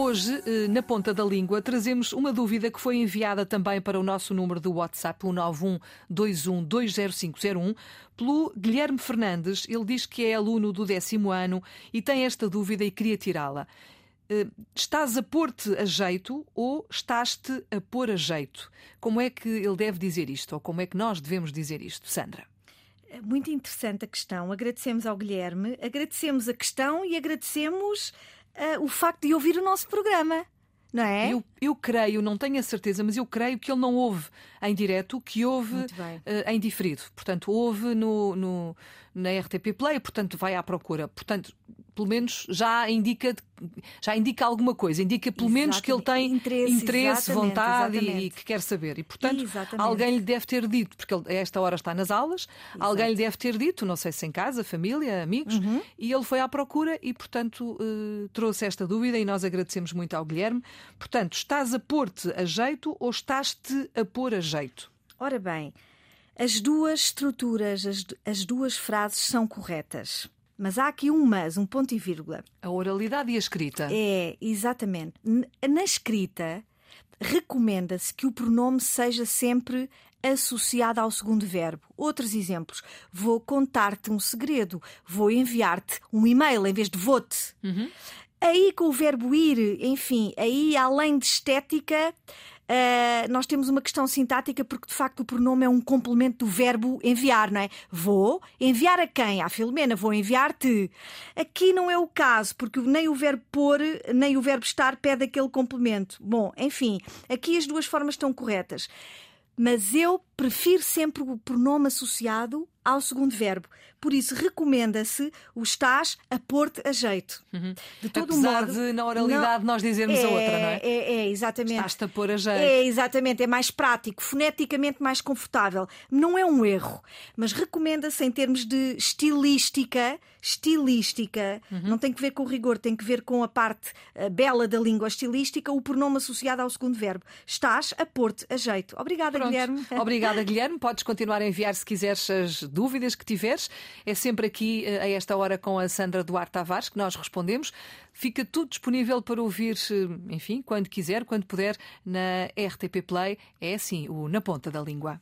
Hoje, eh, na ponta da língua, trazemos uma dúvida que foi enviada também para o nosso número do WhatsApp, o 912120501, pelo Guilherme Fernandes. Ele diz que é aluno do décimo ano e tem esta dúvida e queria tirá-la. Eh, estás a pôr-te a jeito ou estás-te a pôr a jeito? Como é que ele deve dizer isto? Ou como é que nós devemos dizer isto, Sandra? É muito interessante a questão. Agradecemos ao Guilherme, agradecemos a questão e agradecemos uh, o facto de ouvir o nosso programa. Não é? Eu, eu creio, não tenho a certeza, mas eu creio que ele não ouve em direto, que ouve uh, em diferido. Portanto, ouve no, no, na RTP Play, portanto, vai à procura. Portanto, pelo menos já indica, já indica alguma coisa, indica pelo exatamente. menos que ele tem interesse, interesse vontade exatamente. e que quer saber. E, portanto, exatamente. alguém lhe deve ter dito, porque ele a esta hora está nas aulas, Exato. alguém lhe deve ter dito, não sei se em casa, família, amigos, uhum. e ele foi à procura e, portanto, uh, trouxe esta dúvida e nós agradecemos muito ao Guilherme. Portanto, estás a pôr-te a jeito ou estás-te a pôr a jeito? Ora bem, as duas estruturas, as, as duas frases são corretas. Mas há aqui um mas, um ponto e vírgula. A oralidade e a escrita. É, exatamente. Na escrita, recomenda-se que o pronome seja sempre associado ao segundo verbo. Outros exemplos. Vou contar-te um segredo. Vou enviar-te um e-mail em vez de vou-te. Uhum. Aí com o verbo ir, enfim, aí além de estética, Uh, nós temos uma questão sintática porque de facto o pronome é um complemento do verbo enviar, não é? Vou enviar a quem? À Filomena, vou enviar-te. Aqui não é o caso, porque nem o verbo pôr, nem o verbo estar pede aquele complemento. Bom, enfim, aqui as duas formas estão corretas. Mas eu prefiro sempre o pronome associado ao segundo verbo. Por isso, recomenda-se o estás a pôr-te a jeito. Uhum. De todo Apesar modo, de, na oralidade, não... nós dizermos é, a outra, não é? É, é exatamente. Estás-te a pôr a jeito. É, exatamente. É mais prático, foneticamente mais confortável. Não é um erro, mas recomenda-se em termos de estilística, estilística, uhum. não tem que ver com o rigor, tem que ver com a parte uh, bela da língua estilística, o pronome associado ao segundo verbo. Estás a pôr-te a jeito. Obrigada, Pronto. Guilherme. Obrigada, Guilherme. Podes continuar a enviar se quiseres as dúvidas que tiveres. É sempre aqui eh, a esta hora com a Sandra Duarte Tavares que nós respondemos. Fica tudo disponível para ouvir, eh, enfim, quando quiser, quando puder, na RTP Play. É assim, o Na Ponta da Língua.